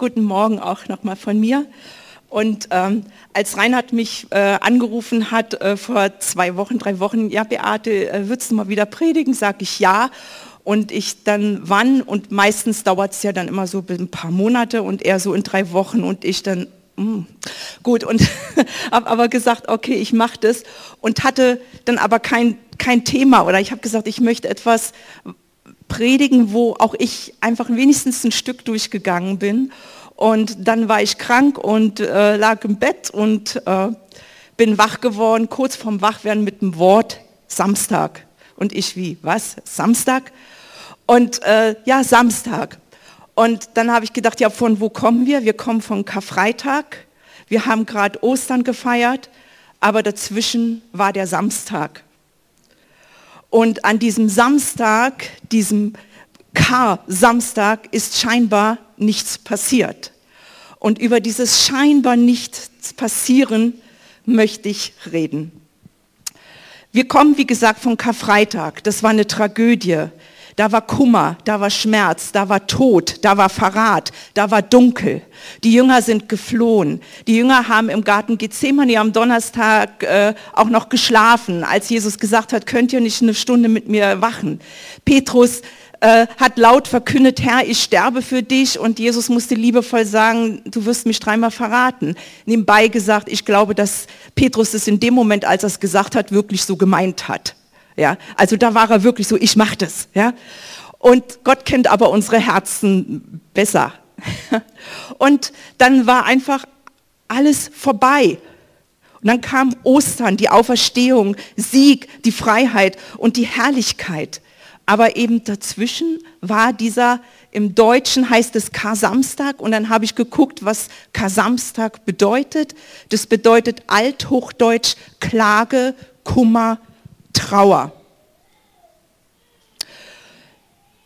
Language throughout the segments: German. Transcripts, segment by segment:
Guten Morgen auch nochmal von mir. Und ähm, als Reinhard mich äh, angerufen hat äh, vor zwei Wochen, drei Wochen, ja Beate, äh, würdest du mal wieder predigen? Sag ich ja. Und ich dann wann und meistens dauert es ja dann immer so ein paar Monate und er so in drei Wochen und ich dann mm, gut und habe aber gesagt, okay, ich mache das und hatte dann aber kein, kein Thema oder ich habe gesagt, ich möchte etwas predigen, wo auch ich einfach wenigstens ein Stück durchgegangen bin. Und dann war ich krank und äh, lag im Bett und äh, bin wach geworden, kurz vorm Wachwerden mit dem Wort Samstag. Und ich wie, was? Samstag? Und äh, ja, Samstag. Und dann habe ich gedacht, ja, von wo kommen wir? Wir kommen von Karfreitag. Wir haben gerade Ostern gefeiert, aber dazwischen war der Samstag. Und an diesem Samstag, diesem Kar-Samstag, ist scheinbar nichts passiert. Und über dieses scheinbar nichts passieren möchte ich reden. Wir kommen, wie gesagt, von Karfreitag. Das war eine Tragödie. Da war Kummer, da war Schmerz, da war Tod, da war Verrat, da war Dunkel. Die Jünger sind geflohen. Die Jünger haben im Garten Gethsemane am Donnerstag äh, auch noch geschlafen, als Jesus gesagt hat, könnt ihr nicht eine Stunde mit mir wachen. Petrus äh, hat laut verkündet, Herr, ich sterbe für dich und Jesus musste liebevoll sagen, du wirst mich dreimal verraten. Nebenbei gesagt, ich glaube, dass Petrus es in dem Moment, als er es gesagt hat, wirklich so gemeint hat. Ja, also da war er wirklich so, ich mach das. Ja, und Gott kennt aber unsere Herzen besser. Und dann war einfach alles vorbei. Und dann kam Ostern, die Auferstehung, Sieg, die Freiheit und die Herrlichkeit. Aber eben dazwischen war dieser, im Deutschen heißt es Kar-Samstag und dann habe ich geguckt, was Kar-Samstag bedeutet. Das bedeutet althochdeutsch Klage, Kummer, Trauer.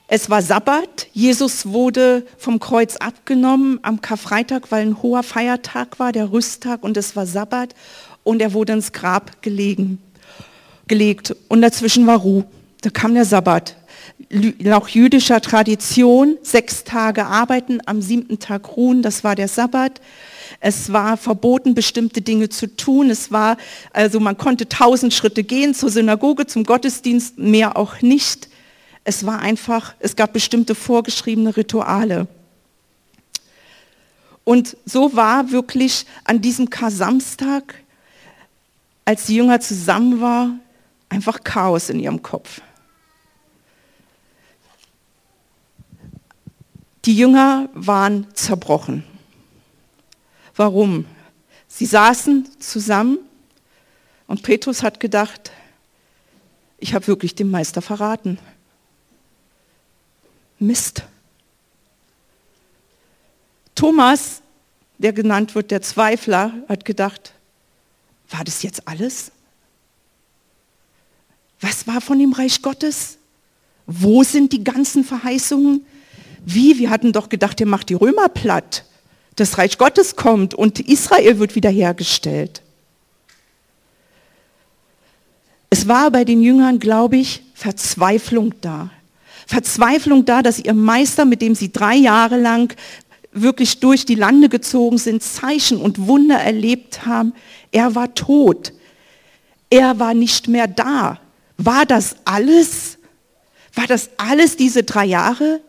Es war Sabbat, Jesus wurde vom Kreuz abgenommen am Karfreitag, weil ein hoher Feiertag war, der Rüsttag und es war Sabbat und er wurde ins Grab gelegen, gelegt und dazwischen war Ruhe. Da kam der Sabbat. Nach jüdischer Tradition sechs Tage arbeiten, am siebten Tag ruhen, das war der Sabbat. Es war verboten, bestimmte Dinge zu tun. Es war, also man konnte tausend Schritte gehen zur Synagoge, zum Gottesdienst, mehr auch nicht. Es war einfach, es gab bestimmte vorgeschriebene Rituale. Und so war wirklich an diesem Kar-Samstag, als die Jünger zusammen waren, einfach Chaos in ihrem Kopf. Die Jünger waren zerbrochen. Warum? Sie saßen zusammen und Petrus hat gedacht, ich habe wirklich den Meister verraten. Mist. Thomas, der genannt wird der Zweifler, hat gedacht, war das jetzt alles? Was war von dem Reich Gottes? Wo sind die ganzen Verheißungen? Wie? Wir hatten doch gedacht, er macht die Römer platt. Das Reich Gottes kommt und Israel wird wiederhergestellt. Es war bei den Jüngern, glaube ich, Verzweiflung da. Verzweiflung da, dass ihr Meister, mit dem sie drei Jahre lang wirklich durch die Lande gezogen sind, Zeichen und Wunder erlebt haben, er war tot. Er war nicht mehr da. War das alles? War das alles diese drei Jahre?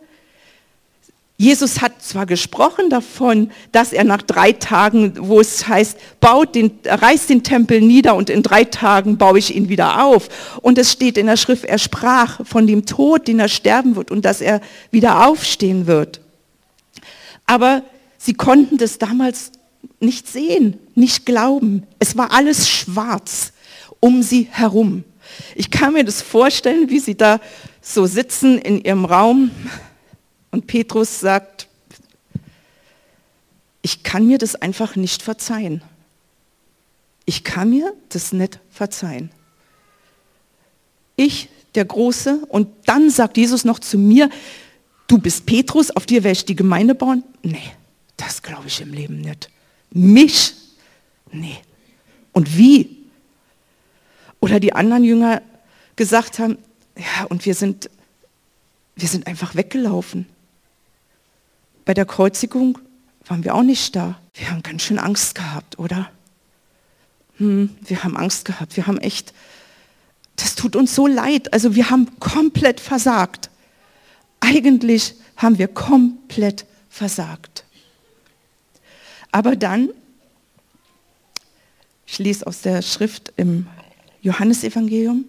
Jesus hat zwar gesprochen davon, dass er nach drei Tagen, wo es heißt, baut den, reißt den Tempel nieder und in drei Tagen baue ich ihn wieder auf. Und es steht in der Schrift, er sprach von dem Tod, den er sterben wird und dass er wieder aufstehen wird. Aber sie konnten das damals nicht sehen, nicht glauben. Es war alles schwarz um sie herum. Ich kann mir das vorstellen, wie sie da so sitzen in ihrem Raum und Petrus sagt, ich kann mir das einfach nicht verzeihen. Ich kann mir das nicht verzeihen. Ich, der Große, und dann sagt Jesus noch zu mir, du bist Petrus, auf dir werde ich die Gemeinde bauen. Nee, das glaube ich im Leben nicht. Mich? Nee. Und wie? Oder die anderen Jünger gesagt haben, ja, und wir sind, wir sind einfach weggelaufen. Bei der Kreuzigung waren wir auch nicht da. Wir haben ganz schön Angst gehabt, oder? Hm, wir haben Angst gehabt. Wir haben echt, das tut uns so leid. Also wir haben komplett versagt. Eigentlich haben wir komplett versagt. Aber dann, ich lese aus der Schrift im Johannesevangelium,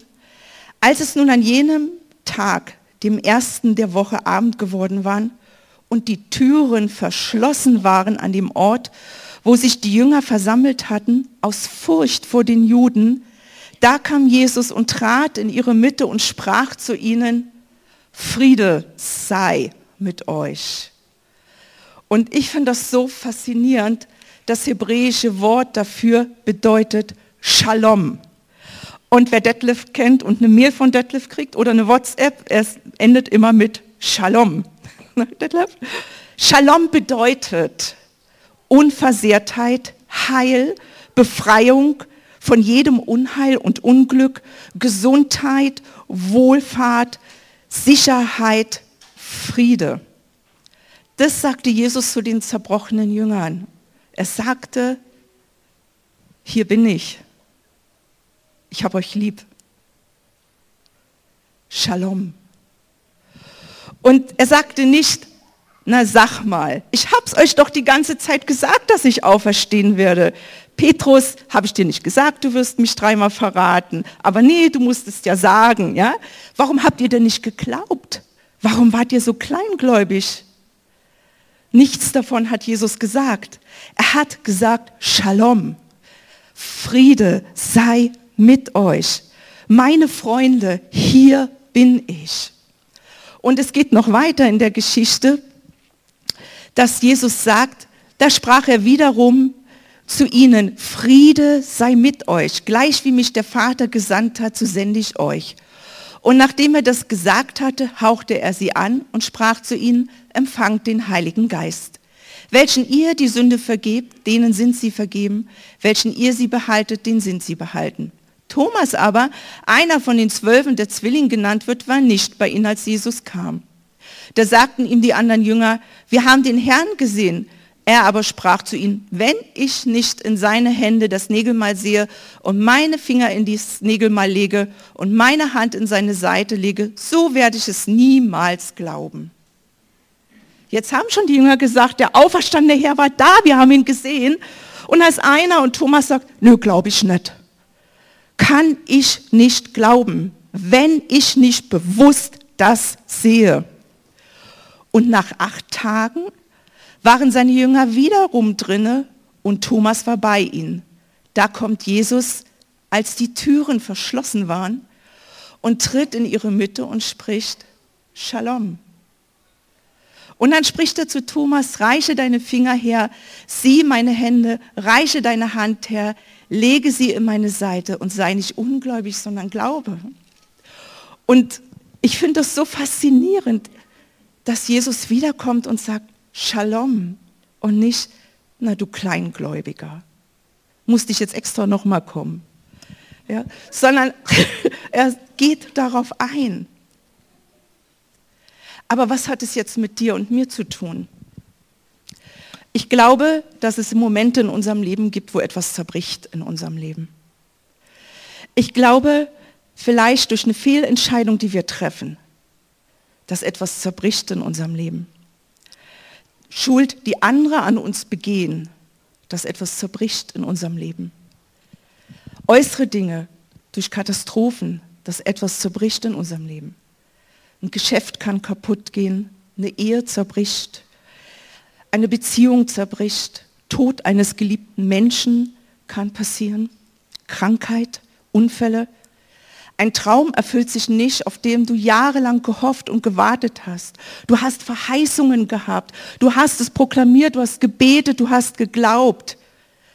als es nun an jenem Tag, dem ersten der Woche Abend geworden war, und die Türen verschlossen waren an dem Ort, wo sich die Jünger versammelt hatten, aus Furcht vor den Juden, da kam Jesus und trat in ihre Mitte und sprach zu ihnen, Friede sei mit euch. Und ich finde das so faszinierend. Das hebräische Wort dafür bedeutet Shalom. Und wer Detlef kennt und eine Mail von Detlef kriegt oder eine WhatsApp, es endet immer mit Shalom. Detlef? Shalom bedeutet Unversehrtheit, Heil, Befreiung von jedem Unheil und Unglück, Gesundheit, Wohlfahrt, Sicherheit, Friede. Das sagte Jesus zu den zerbrochenen Jüngern. Er sagte, hier bin ich. Ich habe euch lieb. Shalom. Und er sagte nicht, na sag mal, ich hab's euch doch die ganze Zeit gesagt, dass ich auferstehen werde. Petrus, habe ich dir nicht gesagt, du wirst mich dreimal verraten. Aber nee, du musstest ja sagen, ja? Warum habt ihr denn nicht geglaubt? Warum wart ihr so kleingläubig? Nichts davon hat Jesus gesagt. Er hat gesagt, Shalom. Friede sei mit euch. Meine Freunde, hier bin ich. Und es geht noch weiter in der Geschichte dass Jesus sagt, da sprach er wiederum zu ihnen, Friede sei mit euch, gleich wie mich der Vater gesandt hat, so sende ich euch. Und nachdem er das gesagt hatte, hauchte er sie an und sprach zu ihnen, empfangt den Heiligen Geist. Welchen ihr die Sünde vergebt, denen sind sie vergeben, welchen ihr sie behaltet, denen sind sie behalten. Thomas aber, einer von den Zwölfen, der Zwilling genannt wird, war nicht bei ihnen, als Jesus kam. Da sagten ihm die anderen Jünger, wir haben den Herrn gesehen. Er aber sprach zu ihnen, wenn ich nicht in seine Hände das Nägelmal sehe und meine Finger in das Nägelmal lege und meine Hand in seine Seite lege, so werde ich es niemals glauben. Jetzt haben schon die Jünger gesagt, der auferstandene Herr war da, wir haben ihn gesehen. Und als einer und Thomas sagt, nö, glaube ich nicht. Kann ich nicht glauben, wenn ich nicht bewusst das sehe. Und nach acht Tagen waren seine Jünger wiederum drinne und Thomas war bei ihnen. Da kommt Jesus, als die Türen verschlossen waren, und tritt in ihre Mitte und spricht, Shalom. Und dann spricht er zu Thomas, reiche deine Finger her, sieh meine Hände, reiche deine Hand her, lege sie in meine Seite und sei nicht ungläubig, sondern glaube. Und ich finde das so faszinierend dass Jesus wiederkommt und sagt, Shalom und nicht, na du Kleingläubiger, musste ich jetzt extra nochmal kommen. Ja, sondern er geht darauf ein. Aber was hat es jetzt mit dir und mir zu tun? Ich glaube, dass es Momente in unserem Leben gibt, wo etwas zerbricht in unserem Leben. Ich glaube, vielleicht durch eine Fehlentscheidung, die wir treffen, dass etwas zerbricht in unserem Leben. Schuld, die andere an uns begehen, dass etwas zerbricht in unserem Leben. Äußere Dinge durch Katastrophen, dass etwas zerbricht in unserem Leben. Ein Geschäft kann kaputt gehen, eine Ehe zerbricht, eine Beziehung zerbricht, Tod eines geliebten Menschen kann passieren, Krankheit, Unfälle. Ein Traum erfüllt sich nicht, auf dem du jahrelang gehofft und gewartet hast. Du hast Verheißungen gehabt. Du hast es proklamiert, du hast gebetet, du hast geglaubt.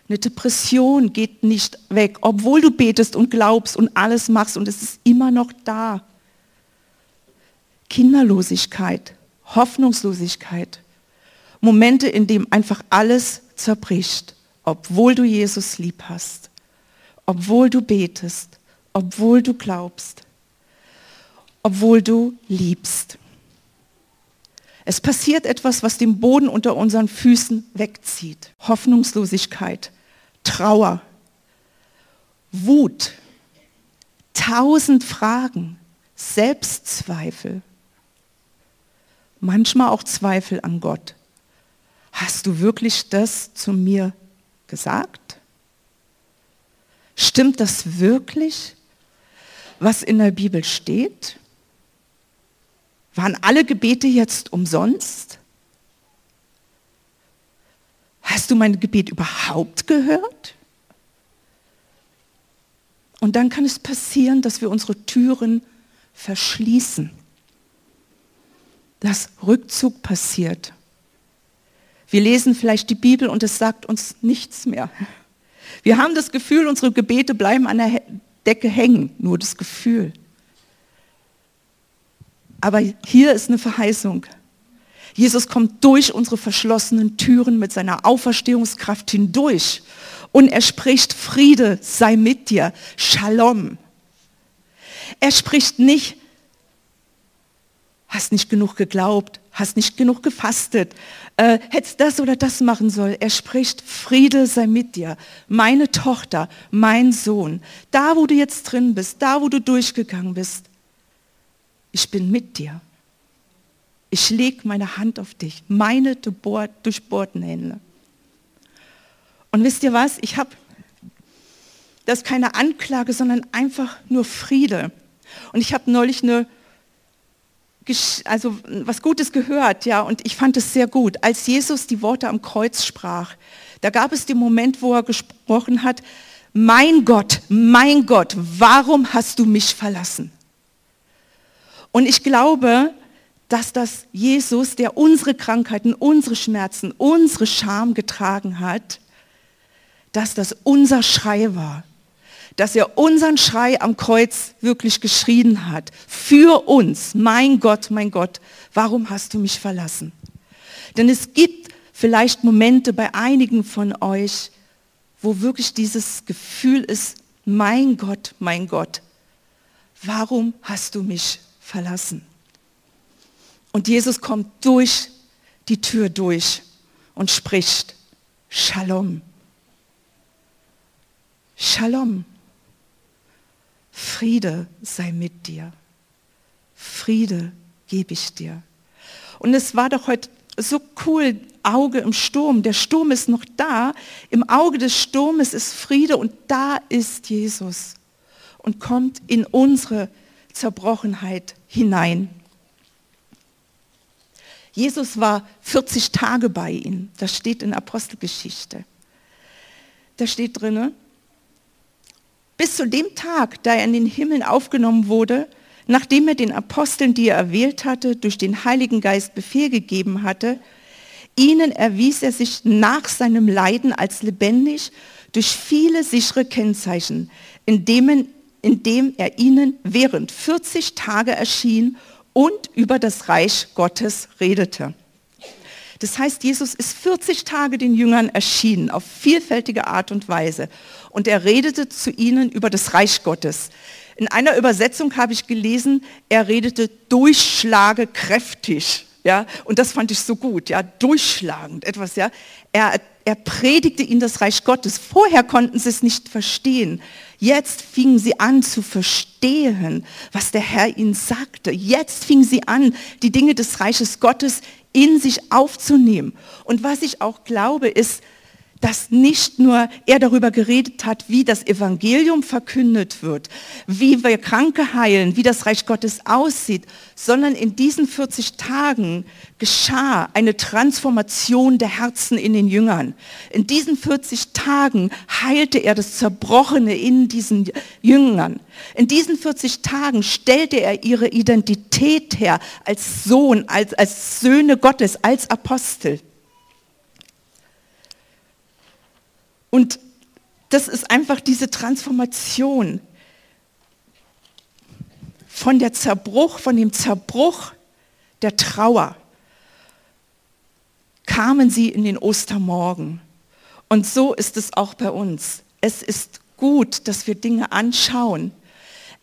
Eine Depression geht nicht weg, obwohl du betest und glaubst und alles machst und es ist immer noch da. Kinderlosigkeit, Hoffnungslosigkeit, Momente, in denen einfach alles zerbricht, obwohl du Jesus lieb hast, obwohl du betest, obwohl du glaubst, obwohl du liebst. Es passiert etwas, was den Boden unter unseren Füßen wegzieht. Hoffnungslosigkeit, Trauer, Wut, tausend Fragen, Selbstzweifel, manchmal auch Zweifel an Gott. Hast du wirklich das zu mir gesagt? Stimmt das wirklich? was in der Bibel steht? Waren alle Gebete jetzt umsonst? Hast du mein Gebet überhaupt gehört? Und dann kann es passieren, dass wir unsere Türen verschließen. Dass Rückzug passiert. Wir lesen vielleicht die Bibel und es sagt uns nichts mehr. Wir haben das Gefühl, unsere Gebete bleiben an der Decke hängen, nur das Gefühl. Aber hier ist eine Verheißung. Jesus kommt durch unsere verschlossenen Türen mit seiner Auferstehungskraft hindurch und er spricht, Friede sei mit dir, Shalom. Er spricht nicht, hast nicht genug geglaubt, hast nicht genug gefastet, äh, hättest das oder das machen sollen. Er spricht, Friede sei mit dir, meine Tochter, mein Sohn, da wo du jetzt drin bist, da wo du durchgegangen bist, ich bin mit dir. Ich lege meine Hand auf dich, meine durchbohrten Hände. Und wisst ihr was? Ich habe, das keine Anklage, sondern einfach nur Friede. Und ich habe neulich eine also was Gutes gehört, ja, und ich fand es sehr gut. Als Jesus die Worte am Kreuz sprach, da gab es den Moment, wo er gesprochen hat, mein Gott, mein Gott, warum hast du mich verlassen? Und ich glaube, dass das Jesus, der unsere Krankheiten, unsere Schmerzen, unsere Scham getragen hat, dass das unser Schrei war dass er unseren Schrei am Kreuz wirklich geschrien hat. Für uns, mein Gott, mein Gott, warum hast du mich verlassen? Denn es gibt vielleicht Momente bei einigen von euch, wo wirklich dieses Gefühl ist, mein Gott, mein Gott, warum hast du mich verlassen? Und Jesus kommt durch die Tür durch und spricht, Shalom. Shalom. Friede sei mit dir. Friede gebe ich dir. Und es war doch heute so cool, Auge im Sturm. Der Sturm ist noch da. Im Auge des Sturmes ist Friede und da ist Jesus und kommt in unsere Zerbrochenheit hinein. Jesus war 40 Tage bei ihnen. Das steht in Apostelgeschichte. Da steht drinne, bis zu dem Tag, da er in den Himmel aufgenommen wurde, nachdem er den Aposteln, die er erwählt hatte, durch den Heiligen Geist Befehl gegeben hatte, ihnen erwies er sich nach seinem Leiden als lebendig durch viele sichere Kennzeichen, indem, indem er ihnen während 40 Tage erschien und über das Reich Gottes redete. Das heißt, Jesus ist 40 Tage den Jüngern erschienen, auf vielfältige Art und Weise. Und er redete zu ihnen über das Reich Gottes. In einer Übersetzung habe ich gelesen, er redete durchschlage kräftig. Ja, und das fand ich so gut, ja, durchschlagend etwas, ja. Er, er predigte ihnen das Reich Gottes. Vorher konnten sie es nicht verstehen. Jetzt fingen sie an zu verstehen, was der Herr ihnen sagte. Jetzt fingen sie an, die Dinge des Reiches Gottes in sich aufzunehmen. Und was ich auch glaube, ist, dass nicht nur er darüber geredet hat, wie das Evangelium verkündet wird, wie wir Kranke heilen, wie das Reich Gottes aussieht, sondern in diesen 40 Tagen geschah eine Transformation der Herzen in den Jüngern. In diesen 40 Tagen heilte er das Zerbrochene in diesen Jüngern. In diesen 40 Tagen stellte er ihre Identität her als Sohn, als, als Söhne Gottes, als Apostel. Und das ist einfach diese Transformation von der Zerbruch, von dem Zerbruch der Trauer kamen sie in den Ostermorgen. Und so ist es auch bei uns. Es ist gut, dass wir Dinge anschauen.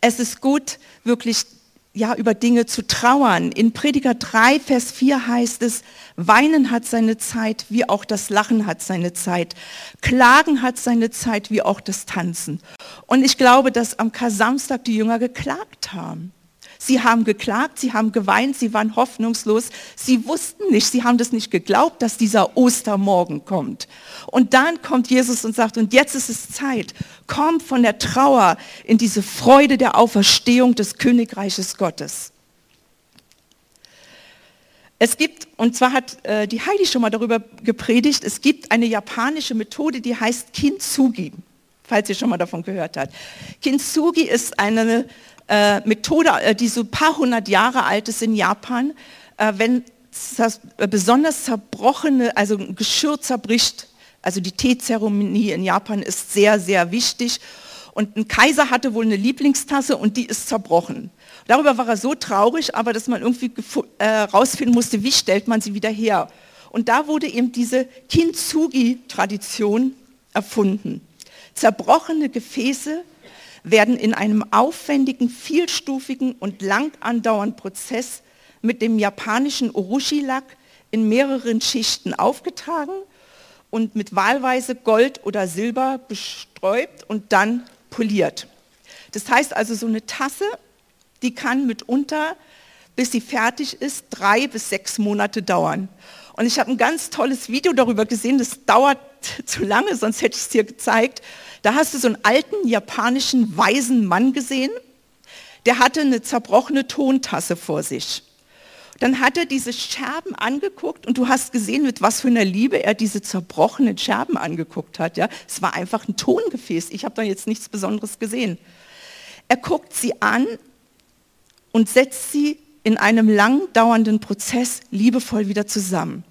Es ist gut, wirklich ja, über Dinge zu trauern. In Prediger 3, Vers 4 heißt es, Weinen hat seine Zeit, wie auch das Lachen hat seine Zeit. Klagen hat seine Zeit, wie auch das Tanzen. Und ich glaube, dass am Kar-Samstag die Jünger geklagt haben. Sie haben geklagt, sie haben geweint, sie waren hoffnungslos. Sie wussten nicht, sie haben das nicht geglaubt, dass dieser Ostermorgen kommt. Und dann kommt Jesus und sagt, und jetzt ist es Zeit. Kommt von der Trauer in diese Freude der Auferstehung des Königreiches Gottes. Es gibt, und zwar hat äh, die Heidi schon mal darüber gepredigt, es gibt eine japanische Methode, die heißt Kintsugi, falls ihr schon mal davon gehört habt. Kintsugi ist eine äh, Methode, äh, die so ein paar hundert Jahre alt ist in Japan, äh, wenn das äh, besonders zerbrochene, also ein Geschirr zerbricht, also die Teezeremonie in Japan ist sehr, sehr wichtig. Und ein Kaiser hatte wohl eine Lieblingstasse und die ist zerbrochen. Darüber war er so traurig, aber dass man irgendwie herausfinden äh, musste, wie stellt man sie wieder her. Und da wurde eben diese Kintsugi-Tradition erfunden. Zerbrochene Gefäße werden in einem aufwendigen, vielstufigen und lang andauernden Prozess mit dem japanischen Urushi-Lack in mehreren Schichten aufgetragen und mit wahlweise Gold oder Silber besträubt und dann poliert. Das heißt also, so eine Tasse, die kann mitunter, bis sie fertig ist, drei bis sechs Monate dauern. Und ich habe ein ganz tolles Video darüber gesehen, das dauert zu lange, sonst hätte ich es dir gezeigt. Da hast du so einen alten japanischen weisen Mann gesehen, der hatte eine zerbrochene Tontasse vor sich. Dann hat er diese Scherben angeguckt und du hast gesehen, mit was für einer Liebe er diese zerbrochenen Scherben angeguckt hat. Ja? Es war einfach ein Tongefäß. Ich habe da jetzt nichts Besonderes gesehen. Er guckt sie an und setzt sie in einem lang dauernden Prozess liebevoll wieder zusammen.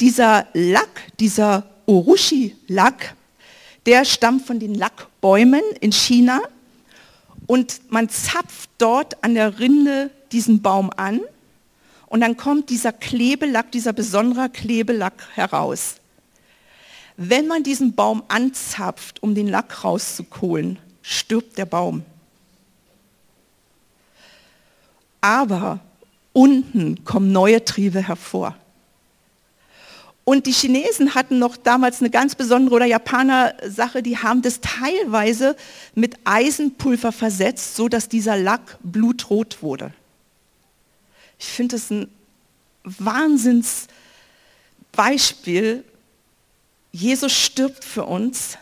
Dieser Lack, dieser Urushi-Lack, der stammt von den Lackbäumen in China und man zapft dort an der Rinde diesen Baum an und dann kommt dieser Klebelack, dieser besondere Klebelack heraus. Wenn man diesen Baum anzapft, um den Lack rauszukohlen, stirbt der Baum. Aber unten kommen neue Triebe hervor. Und die Chinesen hatten noch damals eine ganz besondere oder Japaner Sache, die haben das teilweise mit Eisenpulver versetzt, so dass dieser Lack blutrot wurde. Ich finde das ein Wahnsinnsbeispiel. Jesus stirbt für uns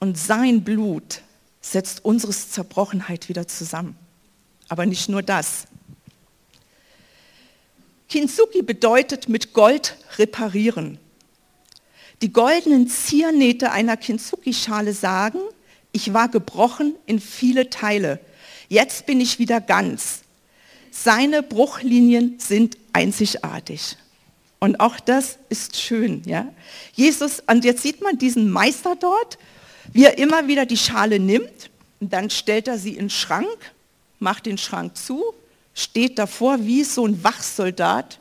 und sein Blut setzt unsere Zerbrochenheit wieder zusammen. Aber nicht nur das. Kintsugi bedeutet mit Gold reparieren. Die goldenen Ziernähte einer Kintsugi-Schale sagen, ich war gebrochen in viele Teile. Jetzt bin ich wieder ganz. Seine Bruchlinien sind einzigartig. Und auch das ist schön. Ja? Jesus, und jetzt sieht man diesen Meister dort, wie er immer wieder die Schale nimmt und dann stellt er sie in den Schrank, macht den Schrank zu steht davor wie so ein Wachsoldat,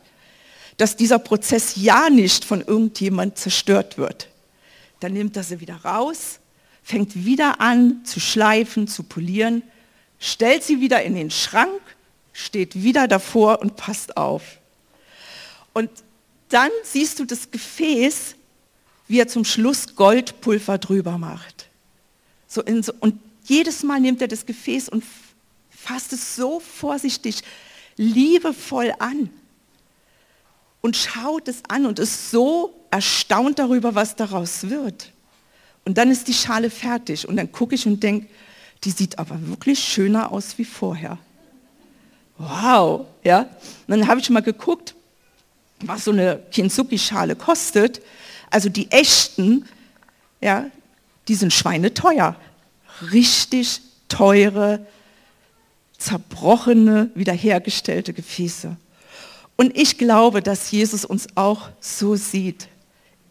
dass dieser Prozess ja nicht von irgendjemand zerstört wird. Dann nimmt er sie wieder raus, fängt wieder an zu schleifen, zu polieren, stellt sie wieder in den Schrank, steht wieder davor und passt auf. Und dann siehst du das Gefäß, wie er zum Schluss Goldpulver drüber macht. So so, und jedes Mal nimmt er das Gefäß und fasst es so vorsichtig, liebevoll an und schaut es an und ist so erstaunt darüber, was daraus wird. Und dann ist die Schale fertig und dann gucke ich und denke, die sieht aber wirklich schöner aus wie vorher. Wow, ja. Und dann habe ich mal geguckt, was so eine Kintsugi-Schale kostet. Also die echten, ja, die sind schweineteuer. Richtig teure, zerbrochene, wiederhergestellte Gefäße. Und ich glaube, dass Jesus uns auch so sieht.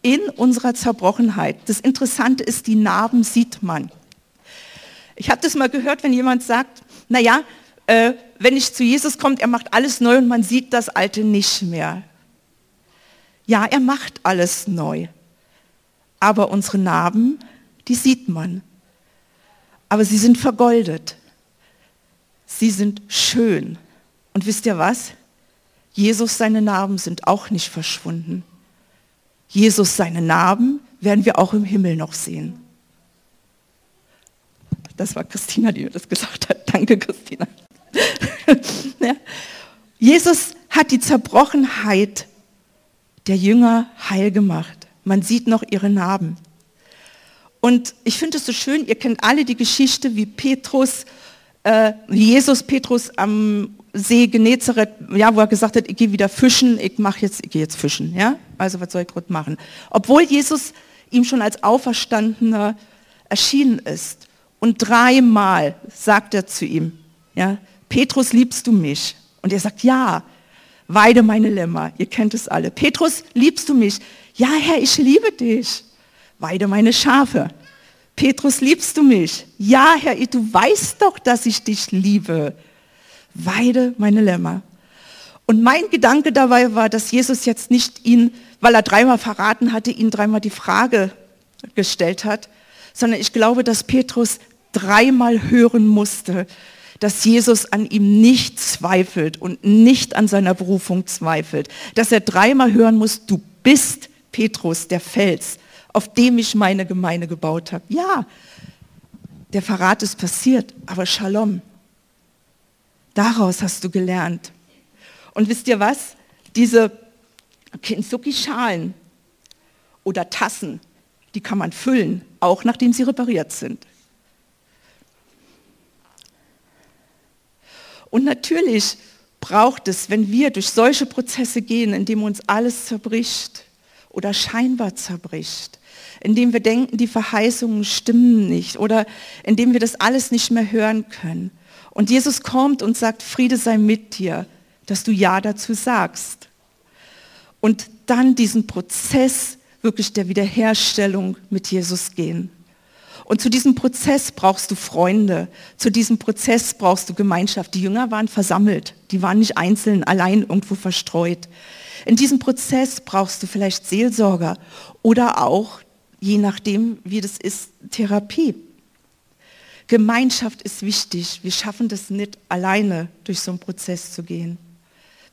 In unserer Zerbrochenheit. Das Interessante ist, die Narben sieht man. Ich habe das mal gehört, wenn jemand sagt, naja, äh, wenn ich zu Jesus komme, er macht alles neu und man sieht das Alte nicht mehr. Ja, er macht alles neu. Aber unsere Narben, die sieht man. Aber sie sind vergoldet. Sie sind schön. Und wisst ihr was? Jesus, seine Narben sind auch nicht verschwunden. Jesus, seine Narben werden wir auch im Himmel noch sehen. Das war Christina, die mir das gesagt hat. Danke, Christina. ja. Jesus hat die Zerbrochenheit der Jünger heil gemacht. Man sieht noch ihre Narben. Und ich finde es so schön, ihr kennt alle die Geschichte, wie Petrus, äh, Jesus Petrus am See Genezareth, ja, wo er gesagt hat, ich gehe wieder fischen, ich mache jetzt, ich gehe jetzt fischen, ja? Also was soll ich gerade machen? Obwohl Jesus ihm schon als Auferstandener erschienen ist. Und dreimal sagt er zu ihm, ja, Petrus, liebst du mich? Und er sagt, ja, weide meine Lämmer. Ihr kennt es alle. Petrus, liebst du mich? Ja, Herr, ich liebe dich. Weide meine Schafe. Petrus, liebst du mich? Ja, Herr, du weißt doch, dass ich dich liebe. Weide meine Lämmer. Und mein Gedanke dabei war, dass Jesus jetzt nicht ihn, weil er dreimal verraten hatte, ihn dreimal die Frage gestellt hat, sondern ich glaube, dass Petrus dreimal hören musste, dass Jesus an ihm nicht zweifelt und nicht an seiner Berufung zweifelt. Dass er dreimal hören muss, du bist Petrus, der Fels, auf dem ich meine Gemeinde gebaut habe. Ja, der Verrat ist passiert, aber Shalom. Daraus hast du gelernt. Und wisst ihr was? Diese Kintsugi-Schalen oder Tassen, die kann man füllen, auch nachdem sie repariert sind. Und natürlich braucht es, wenn wir durch solche Prozesse gehen, in dem uns alles zerbricht oder scheinbar zerbricht, indem wir denken, die Verheißungen stimmen nicht oder indem wir das alles nicht mehr hören können. Und Jesus kommt und sagt, Friede sei mit dir, dass du Ja dazu sagst. Und dann diesen Prozess wirklich der Wiederherstellung mit Jesus gehen. Und zu diesem Prozess brauchst du Freunde, zu diesem Prozess brauchst du Gemeinschaft. Die Jünger waren versammelt, die waren nicht einzeln, allein irgendwo verstreut. In diesem Prozess brauchst du vielleicht Seelsorger oder auch, je nachdem, wie das ist, Therapie. Gemeinschaft ist wichtig. Wir schaffen das nicht alleine, durch so einen Prozess zu gehen.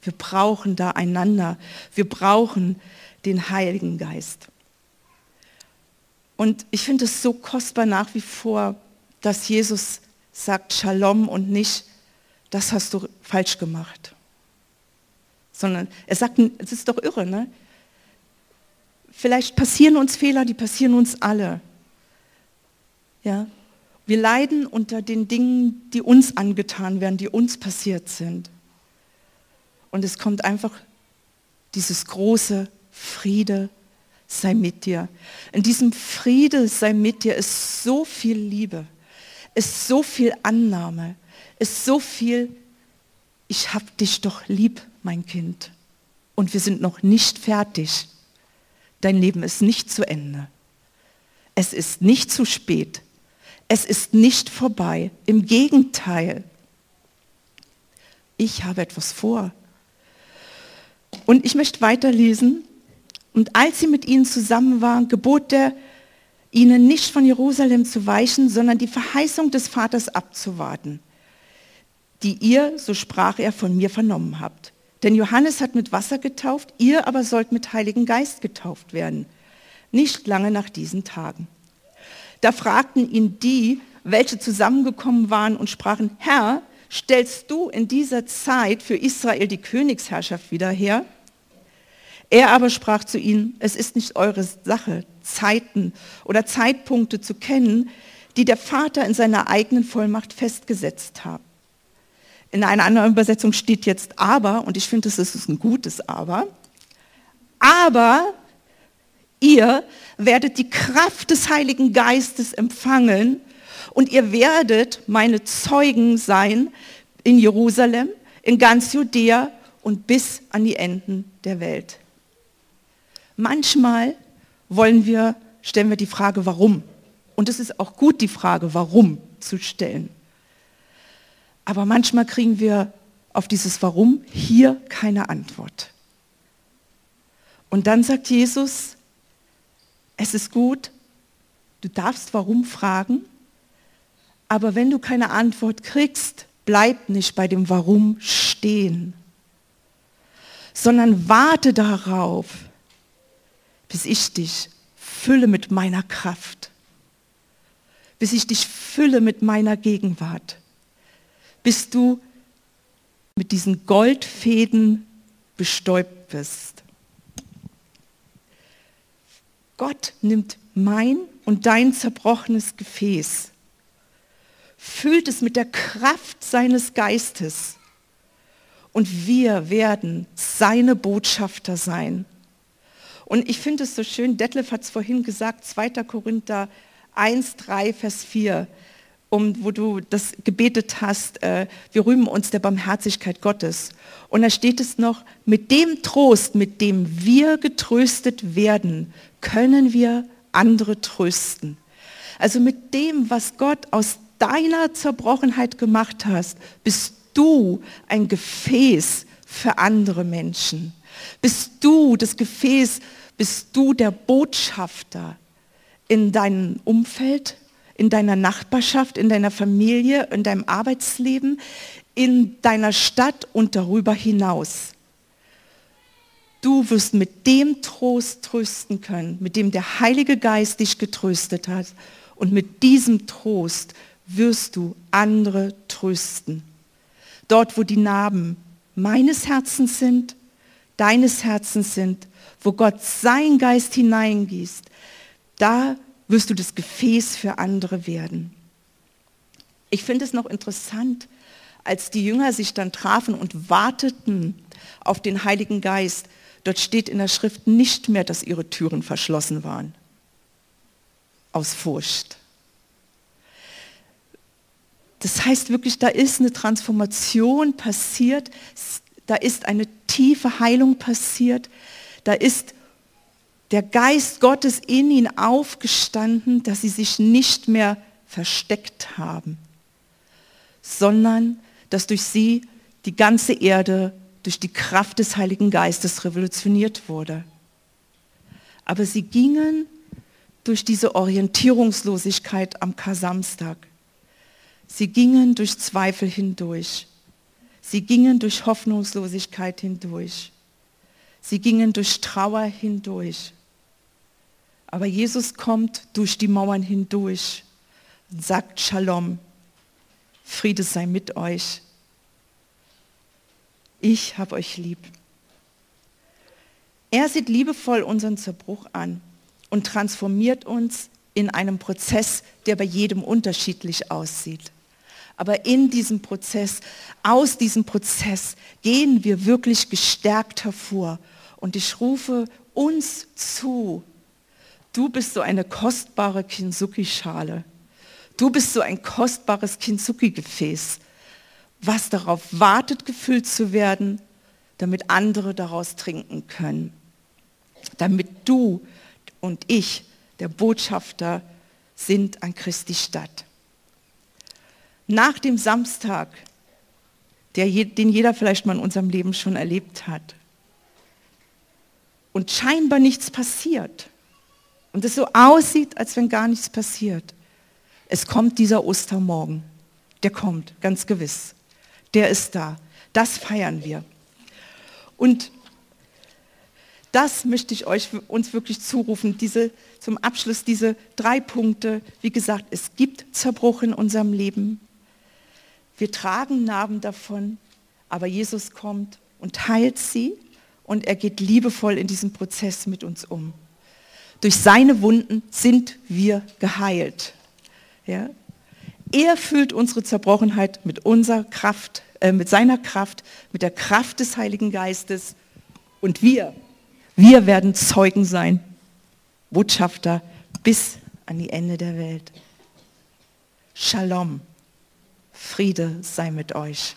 Wir brauchen da einander. Wir brauchen den Heiligen Geist. Und ich finde es so kostbar nach wie vor, dass Jesus sagt Shalom und nicht, das hast du falsch gemacht. Sondern er sagt, es ist doch irre, ne? Vielleicht passieren uns Fehler, die passieren uns alle. Ja? Wir leiden unter den Dingen, die uns angetan werden, die uns passiert sind. Und es kommt einfach dieses große Friede, sei mit dir. In diesem Friede sei mit dir ist so viel Liebe, ist so viel Annahme, ist so viel, ich hab dich doch lieb, mein Kind. Und wir sind noch nicht fertig. Dein Leben ist nicht zu Ende. Es ist nicht zu spät. Es ist nicht vorbei. Im Gegenteil. Ich habe etwas vor. Und ich möchte weiterlesen und als sie mit ihnen zusammen waren, gebot er ihnen nicht von Jerusalem zu weichen, sondern die Verheißung des Vaters abzuwarten, die ihr, so sprach er, von mir vernommen habt. Denn Johannes hat mit Wasser getauft, ihr aber sollt mit Heiligen Geist getauft werden. Nicht lange nach diesen Tagen. Da fragten ihn die, welche zusammengekommen waren und sprachen, Herr, stellst du in dieser Zeit für Israel die Königsherrschaft wieder her? Er aber sprach zu ihnen, es ist nicht eure Sache, Zeiten oder Zeitpunkte zu kennen, die der Vater in seiner eigenen Vollmacht festgesetzt hat. In einer anderen Übersetzung steht jetzt aber, und ich finde, das ist ein gutes aber, aber ihr werdet die Kraft des Heiligen Geistes empfangen und ihr werdet meine Zeugen sein in Jerusalem, in ganz Judäa und bis an die Enden der Welt. Manchmal wollen wir, stellen wir die Frage, warum? Und es ist auch gut, die Frage, warum zu stellen. Aber manchmal kriegen wir auf dieses Warum hier keine Antwort. Und dann sagt Jesus, es ist gut, du darfst warum fragen, aber wenn du keine Antwort kriegst, bleib nicht bei dem Warum stehen, sondern warte darauf, bis ich dich fülle mit meiner Kraft, bis ich dich fülle mit meiner Gegenwart, bis du mit diesen Goldfäden bestäubt bist. Gott nimmt mein und dein zerbrochenes Gefäß, füllt es mit der Kraft seines Geistes und wir werden seine Botschafter sein. Und ich finde es so schön, Detlef hat es vorhin gesagt, 2. Korinther 1, 3, Vers 4, um, wo du das gebetet hast, äh, wir rühmen uns der Barmherzigkeit Gottes. Und da steht es noch, mit dem Trost, mit dem wir getröstet werden, können wir andere trösten. Also mit dem, was Gott aus deiner Zerbrochenheit gemacht hast, bist du ein Gefäß für andere Menschen. Bist du das Gefäß, bist du der Botschafter in deinem Umfeld, in deiner Nachbarschaft, in deiner Familie, in deinem Arbeitsleben, in deiner Stadt und darüber hinaus. Du wirst mit dem Trost trösten können, mit dem der Heilige Geist dich getröstet hat. Und mit diesem Trost wirst du andere trösten. Dort, wo die Narben meines Herzens sind, deines Herzens sind, wo Gott sein Geist hineingießt, da wirst du das Gefäß für andere werden. Ich finde es noch interessant, als die Jünger sich dann trafen und warteten auf den Heiligen Geist, Dort steht in der Schrift nicht mehr, dass ihre Türen verschlossen waren. Aus Furcht. Das heißt wirklich, da ist eine Transformation passiert, da ist eine tiefe Heilung passiert, da ist der Geist Gottes in ihnen aufgestanden, dass sie sich nicht mehr versteckt haben, sondern dass durch sie die ganze Erde durch die Kraft des Heiligen Geistes revolutioniert wurde. Aber sie gingen durch diese Orientierungslosigkeit am Kasamstag. Sie gingen durch Zweifel hindurch. Sie gingen durch Hoffnungslosigkeit hindurch. Sie gingen durch Trauer hindurch. Aber Jesus kommt durch die Mauern hindurch und sagt Shalom, Friede sei mit euch ich habe euch lieb. Er sieht liebevoll unseren Zerbruch an und transformiert uns in einem Prozess, der bei jedem unterschiedlich aussieht. Aber in diesem Prozess, aus diesem Prozess gehen wir wirklich gestärkt hervor. Und ich rufe uns zu, du bist so eine kostbare Kinsuki-Schale. Du bist so ein kostbares Kinsuki-Gefäß was darauf wartet, gefüllt zu werden, damit andere daraus trinken können. Damit du und ich der Botschafter sind an Christi Stadt. Nach dem Samstag, der, den jeder vielleicht mal in unserem Leben schon erlebt hat, und scheinbar nichts passiert, und es so aussieht, als wenn gar nichts passiert, es kommt dieser Ostermorgen. Der kommt, ganz gewiss der ist da. Das feiern wir. Und das möchte ich euch uns wirklich zurufen, diese, zum Abschluss diese drei Punkte. Wie gesagt, es gibt Zerbruch in unserem Leben. Wir tragen Narben davon, aber Jesus kommt und heilt sie und er geht liebevoll in diesem Prozess mit uns um. Durch seine Wunden sind wir geheilt. Ja? Er füllt unsere Zerbrochenheit mit unserer Kraft, äh, mit seiner Kraft, mit der Kraft des Heiligen Geistes. Und wir, wir werden Zeugen sein, Botschafter bis an die Ende der Welt. Shalom, Friede sei mit euch.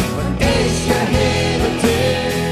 Und ich erhebe dich.